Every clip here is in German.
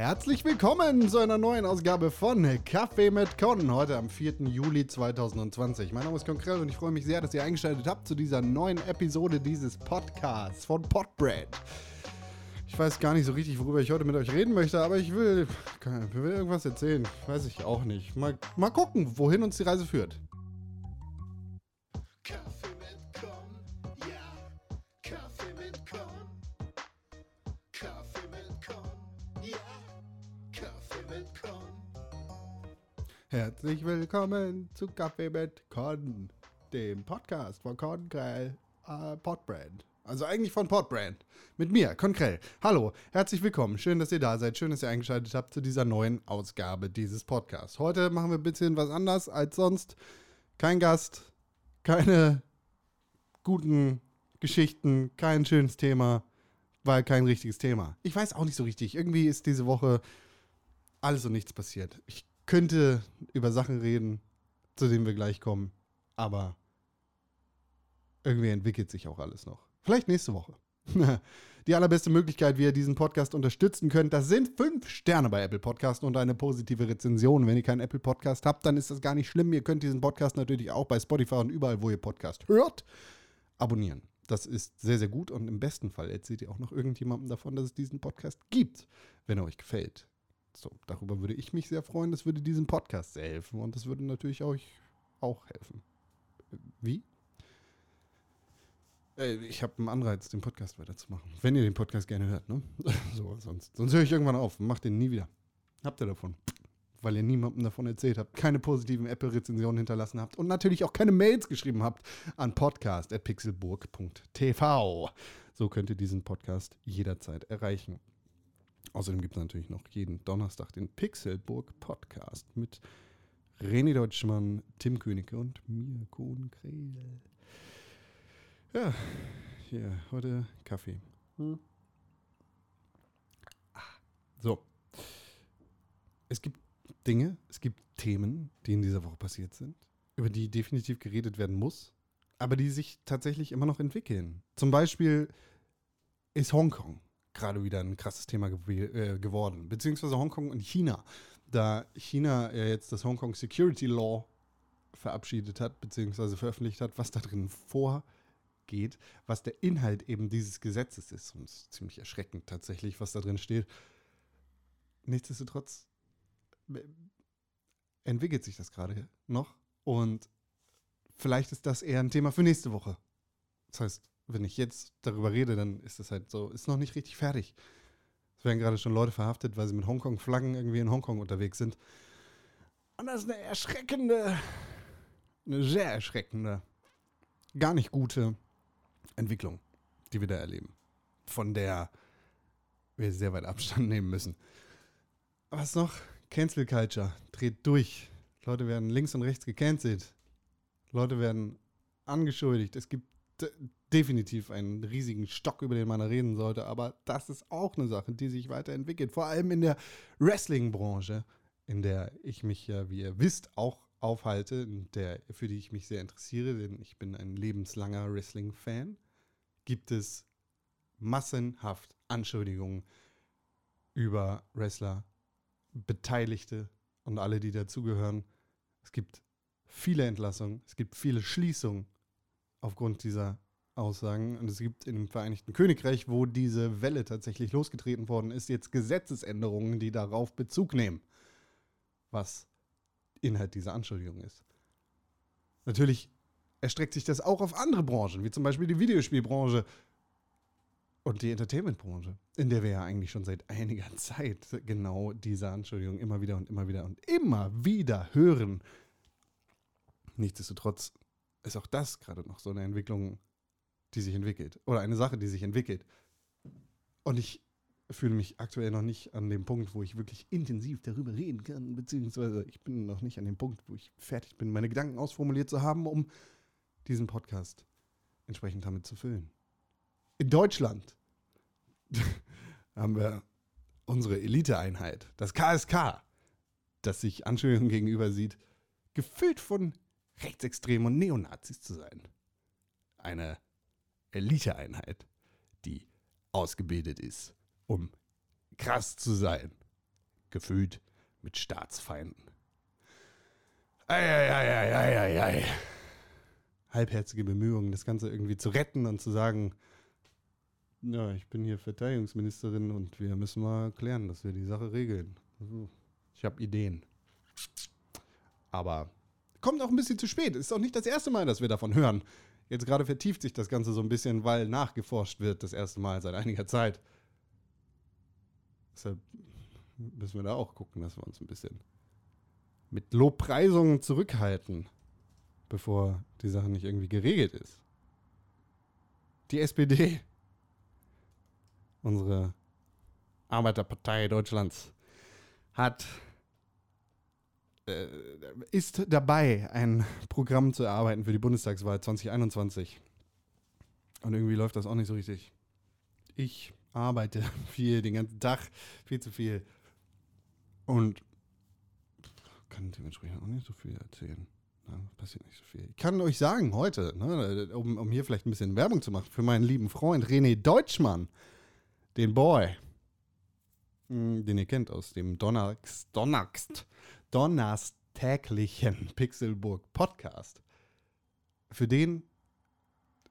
Herzlich willkommen zu einer neuen Ausgabe von Kaffee mit Con, heute am 4. Juli 2020. Mein Name ist Konkrell und ich freue mich sehr, dass ihr eingeschaltet habt zu dieser neuen Episode dieses Podcasts von Podbread. Ich weiß gar nicht so richtig, worüber ich heute mit euch reden möchte, aber ich will, ich will irgendwas erzählen. Weiß ich auch nicht. Mal, mal gucken, wohin uns die Reise führt. Con. Herzlich willkommen zu Kaffee mit Con, dem Podcast von Conkrell äh, Podbrand. Also eigentlich von Podbrand. Mit mir, Conkrell. Hallo, herzlich willkommen. Schön, dass ihr da seid. Schön, dass ihr eingeschaltet habt zu dieser neuen Ausgabe dieses Podcasts. Heute machen wir ein bisschen was anders als sonst. Kein Gast, keine guten Geschichten, kein schönes Thema, weil kein richtiges Thema. Ich weiß auch nicht so richtig. Irgendwie ist diese Woche alles und nichts passiert. Ich könnte über Sachen reden, zu denen wir gleich kommen, aber irgendwie entwickelt sich auch alles noch. Vielleicht nächste Woche. Die allerbeste Möglichkeit, wie ihr diesen Podcast unterstützen könnt, das sind fünf Sterne bei Apple Podcast und eine positive Rezension. Wenn ihr keinen Apple Podcast habt, dann ist das gar nicht schlimm. Ihr könnt diesen Podcast natürlich auch bei Spotify und überall, wo ihr Podcast hört, abonnieren. Das ist sehr, sehr gut und im besten Fall erzählt ihr auch noch irgendjemandem davon, dass es diesen Podcast gibt, wenn er euch gefällt. So, darüber würde ich mich sehr freuen. Das würde diesem Podcast sehr helfen und das würde natürlich euch auch helfen. Wie? Äh, Ich habe einen Anreiz, den Podcast weiterzumachen. Wenn ihr den Podcast gerne hört, ne? So, sonst, sonst höre ich irgendwann auf und mache den nie wieder. Habt ihr davon? Weil ihr niemandem davon erzählt habt, keine positiven Apple-Rezensionen hinterlassen habt und natürlich auch keine Mails geschrieben habt an podcast.pixelburg.tv. So könnt ihr diesen Podcast jederzeit erreichen. Außerdem gibt es natürlich noch jeden Donnerstag den Pixelburg Podcast mit René Deutschmann, Tim Königke und mir, Kohn Krehl. Ja, hier, heute Kaffee. Ah, So. Es gibt Dinge, es gibt Themen, die in dieser Woche passiert sind, über die definitiv geredet werden muss, aber die sich tatsächlich immer noch entwickeln. Zum Beispiel ist Hongkong gerade wieder ein krasses Thema gew äh, geworden, beziehungsweise Hongkong und China. Da China ja jetzt das Hongkong Security Law verabschiedet hat, beziehungsweise veröffentlicht hat, was da drin vorgeht, was der Inhalt eben dieses Gesetzes ist. Und es ist ziemlich erschreckend tatsächlich, was da drin steht. Nichtsdestotrotz äh, entwickelt sich das gerade noch und vielleicht ist das eher ein Thema für nächste Woche. Das heißt, wenn ich jetzt darüber rede, dann ist das halt so, ist noch nicht richtig fertig. Es werden gerade schon Leute verhaftet, weil sie mit Hongkong-Flaggen irgendwie in Hongkong unterwegs sind. Und das ist eine erschreckende, eine sehr erschreckende, gar nicht gute Entwicklung, die wir da erleben. Von der wir sehr weit Abstand nehmen müssen. Was noch? Cancel Culture dreht durch. Leute werden links und rechts gecancelt. Leute werden angeschuldigt. Es gibt definitiv einen riesigen Stock, über den man reden sollte, aber das ist auch eine Sache, die sich weiterentwickelt. Vor allem in der Wrestling-Branche, in der ich mich ja, wie ihr wisst, auch aufhalte, der, für die ich mich sehr interessiere, denn ich bin ein lebenslanger Wrestling-Fan, gibt es massenhaft Anschuldigungen über Wrestler, Beteiligte und alle, die dazugehören. Es gibt viele Entlassungen, es gibt viele Schließungen aufgrund dieser Aussagen. Und es gibt im Vereinigten Königreich, wo diese Welle tatsächlich losgetreten worden ist, jetzt Gesetzesänderungen, die darauf Bezug nehmen, was Inhalt dieser Anschuldigung ist. Natürlich erstreckt sich das auch auf andere Branchen, wie zum Beispiel die Videospielbranche und die Entertainmentbranche, in der wir ja eigentlich schon seit einiger Zeit genau diese Anschuldigung immer wieder und immer wieder und immer wieder hören. Nichtsdestotrotz ist auch das gerade noch so eine Entwicklung, die sich entwickelt. Oder eine Sache, die sich entwickelt. Und ich fühle mich aktuell noch nicht an dem Punkt, wo ich wirklich intensiv darüber reden kann, beziehungsweise ich bin noch nicht an dem Punkt, wo ich fertig bin, meine Gedanken ausformuliert zu haben, um diesen Podcast entsprechend damit zu füllen. In Deutschland haben wir unsere Eliteeinheit, das KSK, das sich Anschuldigungen gegenüber sieht, gefüllt von Rechtsextremen und Neonazis zu sein. Eine Eliteeinheit, die ausgebildet ist, um krass zu sein. gefüllt mit Staatsfeinden. Eieieiei. Halbherzige Bemühungen, das Ganze irgendwie zu retten und zu sagen, ja, ich bin hier Verteidigungsministerin und wir müssen mal klären, dass wir die Sache regeln. Also, Ich habe Ideen. Aber kommt auch ein bisschen zu spät. Ist auch nicht das erste Mal, dass wir davon hören. Jetzt gerade vertieft sich das Ganze so ein bisschen, weil nachgeforscht wird, das erste Mal seit einiger Zeit. Deshalb müssen wir da auch gucken, dass wir uns ein bisschen mit Lobpreisungen zurückhalten, bevor die Sache nicht irgendwie geregelt ist. Die SPD, unsere Arbeiterpartei Deutschlands, hat ist dabei, ein Programm zu erarbeiten für die Bundestagswahl 2021. Und irgendwie läuft das auch nicht so richtig. Ich arbeite viel, den ganzen Tag, viel zu viel. Und kann dementsprechend auch nicht so viel erzählen. Ja, passiert nicht so viel. Ich kann euch sagen, heute, ne, um, um hier vielleicht ein bisschen Werbung zu machen, für meinen lieben Freund René Deutschmann, den Boy, mh, den ihr kennt aus dem Donnerst, Donnerst, donnerstäglichen Pixelburg Podcast. Für den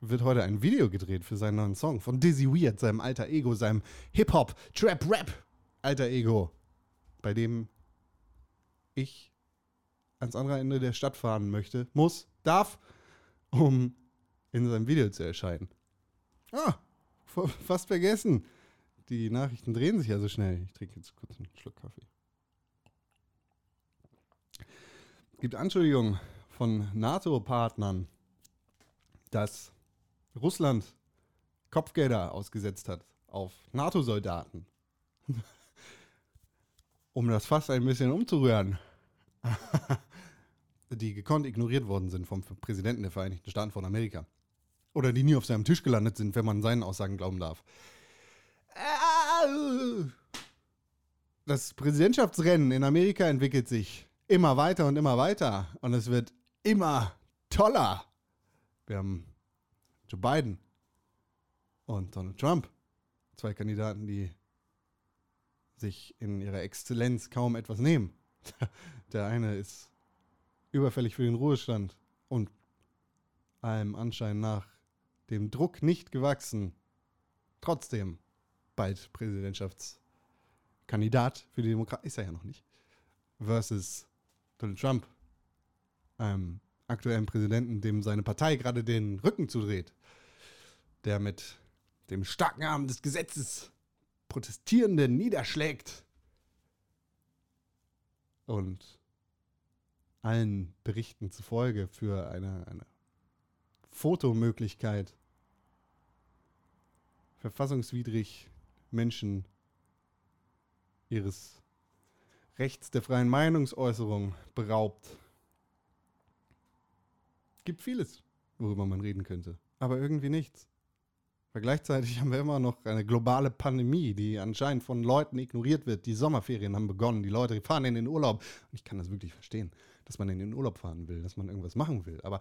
wird heute ein Video gedreht für seinen neuen Song von Dizzy Weird, seinem alter Ego, seinem Hip-Hop, Trap, Rap alter Ego, bei dem ich ans andere Ende der Stadt fahren möchte, muss, darf, um in seinem Video zu erscheinen. Ah, fa- fast vergessen. Die Nachrichten drehen sich ja so schnell. Ich trinke jetzt kurz einen Schluck Kaffee. Es gibt Anschuldigungen von NATO-Partnern, dass Russland Kopfgelder ausgesetzt hat auf NATO-Soldaten. um das Fass ein bisschen umzurühren. die gekonnt ignoriert worden sind vom Präsidenten der Vereinigten Staaten von Amerika. Oder die nie auf seinem Tisch gelandet sind, wenn man seinen Aussagen glauben darf. Das Präsidentschaftsrennen in Amerika entwickelt sich immer weiter und immer weiter. Und es wird immer toller. Wir haben Joe Biden und Donald Trump. Zwei Kandidaten, die sich in ihrer Exzellenz kaum etwas nehmen. Der eine ist überfällig für den Ruhestand und allem Anschein nach dem Druck nicht gewachsen. Trotzdem bald Präsidentschaftskandidat für die Demokraten. Ist er ja noch nicht. Versus Donald Trump, einem aktuellen Präsidenten, dem seine Partei gerade den Rücken zudreht. Der mit dem starken Arm des Gesetzes Protestierende niederschlägt. Und allen Berichten zufolge für eine, eine Fotomöglichkeit verfassungswidrig Menschen ihres Rechts der freien Meinungsäußerung beraubt. Gibt vieles, worüber man reden könnte, aber irgendwie nichts. Weil gleichzeitig haben wir immer noch eine globale Pandemie, die anscheinend von Leuten ignoriert wird. Die Sommerferien haben begonnen, die Leute fahren in den Urlaub. Und ich kann das wirklich verstehen, dass man in den Urlaub fahren will, dass man irgendwas machen will. Aber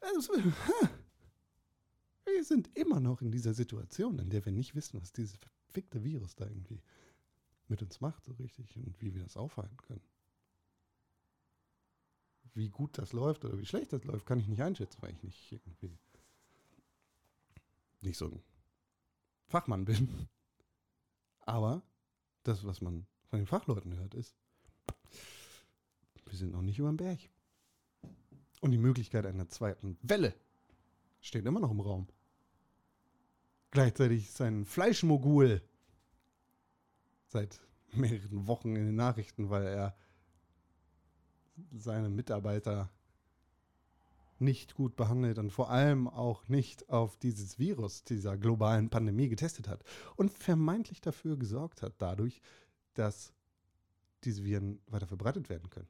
es, wir sind immer noch in dieser Situation, in der wir nicht wissen, was dieses verfickte Virus da irgendwie mit uns macht, so richtig, und wie wir das aufhalten können. Wie gut das läuft oder wie schlecht das läuft, kann ich nicht einschätzen, weil ich nicht irgendwie nicht so ein Fachmann bin. Aber das, was man von den Fachleuten hört, ist, wir sind noch nicht über den Berg. Und die Möglichkeit einer zweiten Welle steht immer noch im Raum. Gleichzeitig ist ein Fleischmogul seit mehreren Wochen in den Nachrichten, weil er seine Mitarbeiter nicht gut behandelt und vor allem auch nicht auf dieses Virus dieser globalen Pandemie getestet hat und vermeintlich dafür gesorgt hat, dadurch, dass diese Viren weiter verbreitet werden können.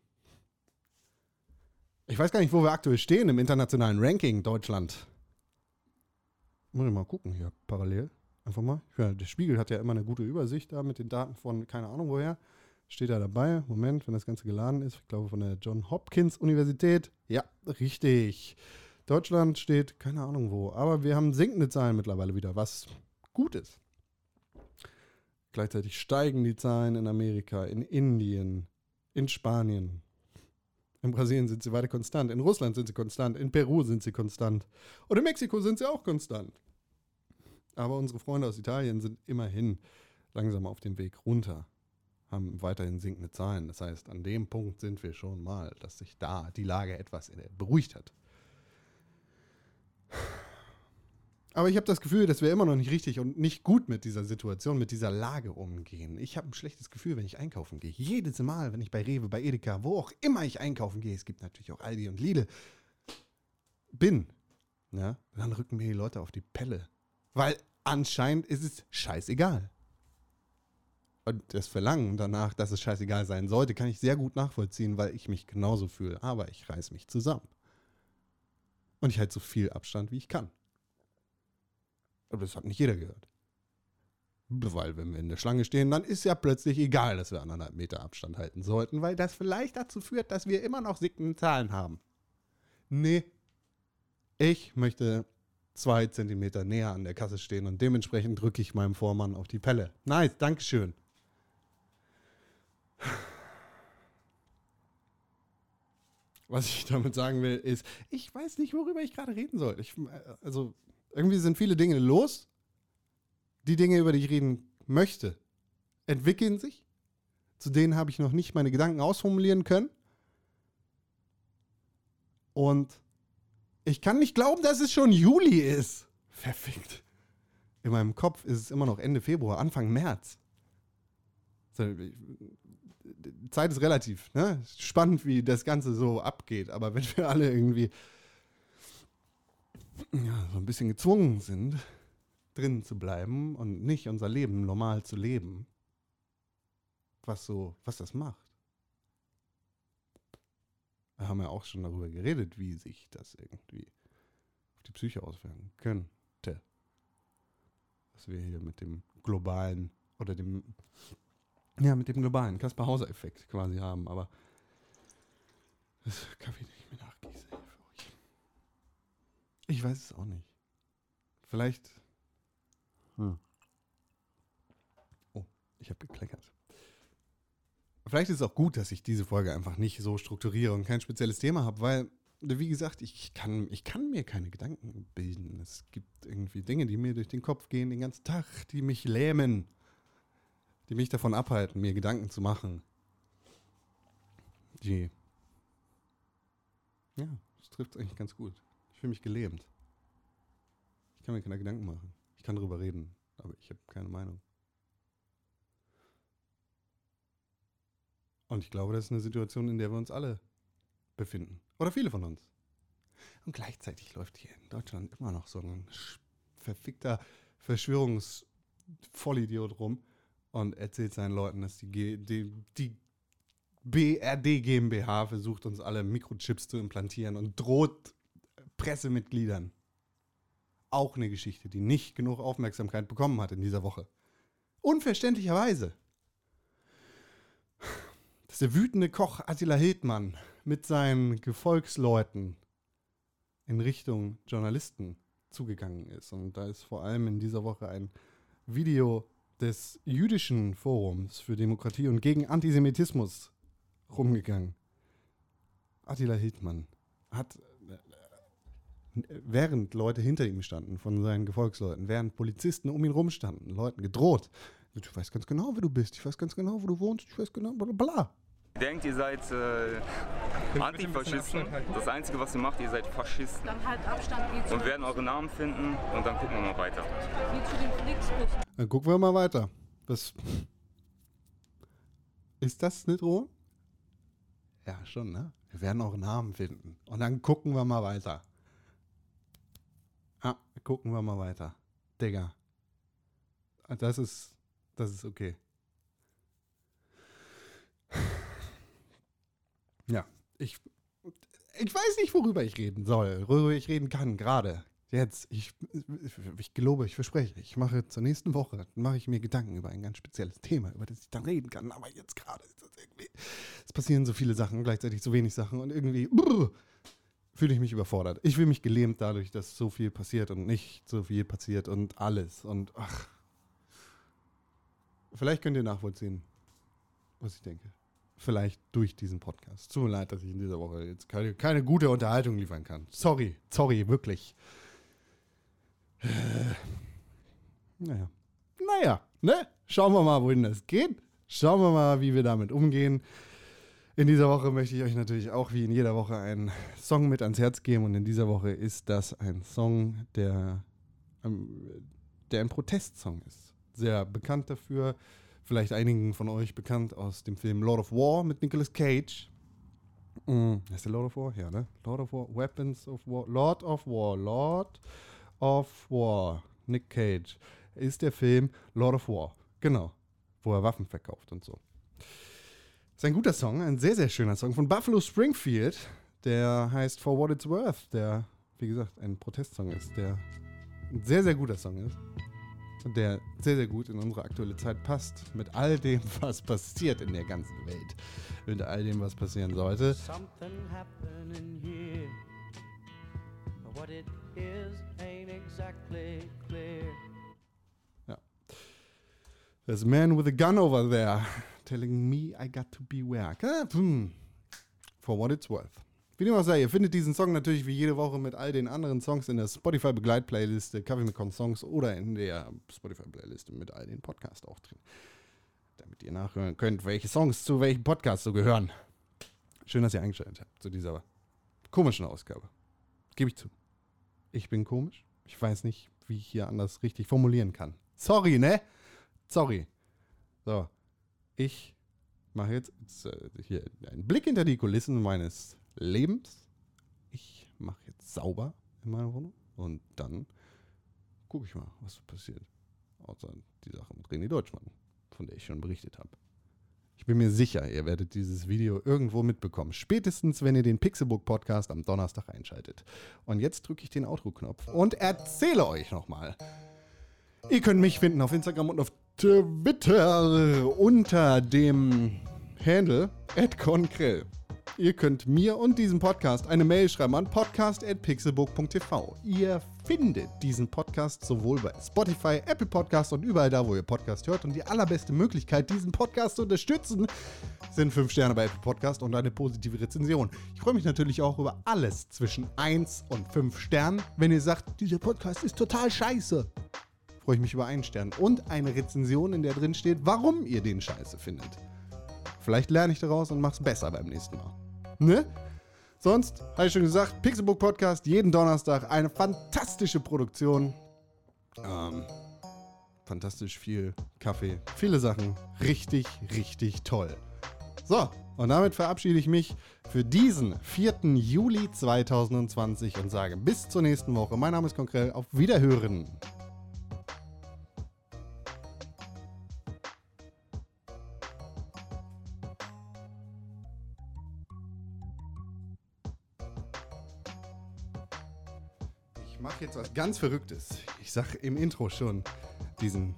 Ich weiß gar nicht, wo wir aktuell stehen im internationalen Ranking Deutschland. Muss ich mal gucken hier parallel. Einfach mal. Ja, der Spiegel hat ja immer eine gute Übersicht da mit den Daten von keine Ahnung woher. Steht da dabei. Moment, wenn das Ganze geladen ist. Ich glaube von der John Hopkins Universität. Ja, richtig. Deutschland steht keine Ahnung wo. Aber wir haben sinkende Zahlen mittlerweile wieder, was gut ist. Gleichzeitig steigen die Zahlen in Amerika, in Indien, in Spanien. In Brasilien sind sie weiter konstant. In Russland sind sie konstant. In Peru sind sie konstant. Und in Mexiko sind sie auch konstant. Aber unsere Freunde aus Italien sind immerhin langsam auf dem Weg runter, haben weiterhin sinkende Zahlen. Das heißt, an dem Punkt sind wir schon mal, dass sich da die Lage etwas beruhigt hat. Aber ich habe das Gefühl, dass wir immer noch nicht richtig und nicht gut mit dieser Situation, mit dieser Lage umgehen. Ich habe ein schlechtes Gefühl, wenn ich einkaufen gehe. Jedes Mal, wenn ich bei Rewe, bei Edeka, wo auch immer ich einkaufen gehe, es gibt natürlich auch Aldi und Lidl, bin, ja, dann rücken mir die Leute auf die Pelle. Weil anscheinend ist es scheißegal. Und das Verlangen danach, dass es scheißegal sein sollte, kann ich sehr gut nachvollziehen, weil ich mich genauso fühle. Aber ich reiß mich zusammen. Und ich halte so viel Abstand, wie ich kann. Aber das hat nicht jeder gehört. Weil, wenn wir in der Schlange stehen, dann ist ja plötzlich egal, dass wir anderthalb Meter Abstand halten sollten, weil das vielleicht dazu führt, dass wir immer noch sickende Zahlen haben. Nee. Ich möchte zwei Zentimeter näher an der Kasse stehen und dementsprechend drücke ich meinem Vormann auf die Pelle. Nice, Dankeschön. Was ich damit sagen will, ist, ich weiß nicht, worüber ich gerade reden soll. Ich, äh, also, irgendwie sind viele Dinge los. Die Dinge, über die ich reden möchte, entwickeln sich. Zu denen habe ich noch nicht meine Gedanken ausformulieren können. Und ich kann nicht glauben, dass es schon Juli ist. Verfickt. In meinem Kopf ist es immer noch Ende Februar, Anfang März. Zeit ist relativ, ne? Spannend, wie das Ganze so abgeht. Aber wenn wir alle irgendwie ja, so ein bisschen gezwungen sind, drin zu bleiben und nicht unser Leben normal zu leben, was so, was das macht. Wir haben ja auch schon darüber geredet, wie sich das irgendwie auf die Psyche auswirken könnte. Was wir hier mit dem globalen oder dem, ja, mit dem globalen Kaspar-Hauser-Effekt quasi haben, aber das Kaffee nicht mehr nachgießen für euch. Ich weiß es auch nicht. Vielleicht. Hm. Oh, ich habe gekleckert. Vielleicht ist es auch gut, dass ich diese Folge einfach nicht so strukturiere und kein spezielles Thema habe, weil, wie gesagt, ich kann, ich kann mir keine Gedanken bilden. Es gibt irgendwie Dinge, die mir durch den Kopf gehen den ganzen Tag, die mich lähmen, die mich davon abhalten, mir Gedanken zu machen. Die. Ja, das trifft eigentlich ganz gut. Ich fühle mich gelähmt. Ich kann mir keine Gedanken machen. Ich kann darüber reden, aber ich habe keine Meinung. Und ich glaube, das ist eine Situation, in der wir uns alle befinden. Oder viele von uns. Und gleichzeitig läuft hier in Deutschland immer noch so ein verfickter Verschwörungsvollidiot rum und erzählt seinen Leuten, dass die, G die, die BRD GmbH versucht, uns alle Mikrochips zu implantieren und droht Pressemitgliedern. Auch eine Geschichte, die nicht genug Aufmerksamkeit bekommen hat in dieser Woche. Unverständlicherweise. Dass der wütende Koch Attila Hildmann mit seinen Gefolgsleuten in Richtung Journalisten zugegangen ist. Und da ist vor allem in dieser Woche ein Video des jüdischen Forums für Demokratie und gegen Antisemitismus rumgegangen. Attila Hildmann hat, äh, während Leute hinter ihm standen, von seinen Gefolgsleuten, während Polizisten um ihn rumstanden, Leuten gedroht. Ich weiß ganz genau, wer du bist, ich weiß ganz genau, wo du wohnst, ich weiß genau, bla bla. Ihr denkt, ihr seid äh, Antifaschisten. Das Einzige, was ihr macht, ihr seid Faschisten. Dann halt Abstand wie zu, Und werden eure Namen finden und dann gucken wir mal weiter. wie zu den Flixbus. Dann gucken wir mal weiter. Was. Ist das eine Drohung? Ja, schon, ne? Wir werden eure Namen finden. Und dann gucken wir mal weiter. Ja, gucken wir mal weiter. Digga. Das ist. Das ist okay. Ja, ich. Ich weiß nicht, worüber ich reden soll, worüber ich reden kann, gerade. Jetzt, ich, ich gelobe, ich verspreche, ich mache zur nächsten Woche, mache ich mir Gedanken über ein ganz spezielles Thema, über das ich dann reden kann. Aber jetzt gerade ist das irgendwie, es passieren so viele Sachen, gleichzeitig so wenig Sachen und irgendwie brr, fühle ich mich überfordert. Ich fühle mich gelähmt dadurch, dass so viel passiert und nicht so viel passiert und alles und ach. vielleicht könnt ihr nachvollziehen, was ich denke. Vielleicht durch diesen Podcast. Tut mir leid, dass ich in dieser Woche jetzt keine, keine gute Unterhaltung liefern kann. Sorry, sorry, wirklich. Naja. Naja, ne? Schauen wir mal, wohin das geht. Schauen wir mal, wie wir damit umgehen. In dieser Woche möchte ich euch natürlich auch wie in jeder Woche einen Song mit ans Herz geben. Und in dieser Woche ist das ein Song, der, ähm, der ein Protestsong ist. Sehr bekannt dafür. Vielleicht einigen von euch bekannt aus dem Film Lord of War mit Nicolas Cage. Mm, heißt der Lord of War? Ja, ne? Lord of War, Weapons of War, Lord of War, Lord of War, Nick Cage. Ist der Film Lord of War. Genau. Wo er Waffen verkauft und so. Ist ein guter Song, ein sehr, sehr schöner Song von Buffalo Springfield. Der heißt For What It's Worth, der, wie gesagt, ein Protestsong ist, der ein sehr, sehr guter Song ist. Der sehr, sehr gut in unsere aktuelle Zeit passt. Mit all dem, was passiert in der ganzen Welt. Mit all dem, was passieren sollte. Something happening here. But what it is ain't exactly clear. There's a man with a gun over there telling me I got to beware. For what it's worth. Wie dem auch sei, ihr findet diesen Song natürlich wie jede Woche mit all den anderen Songs in der Spotify-Begleitplayliste Kaffee mit Songs oder in der Spotify-Playliste mit all den Podcasts auch drin. Damit ihr nachhören könnt, welche Songs zu welchem Podcast so gehören. Schön, dass ihr eingeschaltet habt zu dieser komischen Ausgabe. Gebe ich zu. Ich bin komisch. Ich weiß nicht, wie ich hier anders richtig formulieren kann. Sorry, ne? Sorry. So, ich mache jetzt, jetzt äh, hier einen Blick hinter die Kulissen meines Lebens. Ich mache jetzt sauber in meiner Wohnung und dann gucke ich mal, was passiert. Außer die Sache mit René Deutschmann, von der ich schon berichtet habe. Ich bin mir sicher, ihr werdet dieses Video irgendwo mitbekommen. Spätestens, wenn ihr den Pixelbook Podcast am Donnerstag einschaltet. Und jetzt drücke ich den Outro-Knopf und erzähle euch nochmal. Ihr könnt mich finden auf Instagram und auf Twitter unter dem Handle @concrell. Ihr könnt mir und diesem Podcast eine Mail schreiben an podcast@pixelbook.tv. Ihr findet diesen Podcast sowohl bei Spotify, Apple Podcast und überall da, wo ihr Podcast hört. Und die allerbeste Möglichkeit, diesen Podcast zu unterstützen, sind 5 Sterne bei Apple Podcast und eine positive Rezension. Ich freue mich natürlich auch über alles zwischen 1 und 5 Sternen. Wenn ihr sagt, dieser Podcast ist total scheiße, freue ich mich über einen Stern und eine Rezension, in der drin steht, warum ihr den scheiße findet. Vielleicht lerne ich daraus und mach's besser beim nächsten Mal. Ne? Sonst, habe ich schon gesagt, Pixelbook Podcast jeden Donnerstag. Eine fantastische Produktion. Ähm, fantastisch viel Kaffee, viele Sachen. Richtig, richtig toll. So, und damit verabschiede ich mich für diesen 4. Juli 2020 und sage bis zur nächsten Woche. Mein Name ist Konkrell. Auf Wiederhören. Jetzt was ganz Verrücktes. Ich sag im Intro schon diesen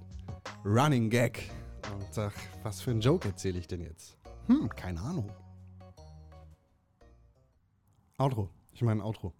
Running Gag und sag, was für einen Joke erzähle ich denn jetzt? Hm, keine Ahnung. Outro. Ich meine Outro.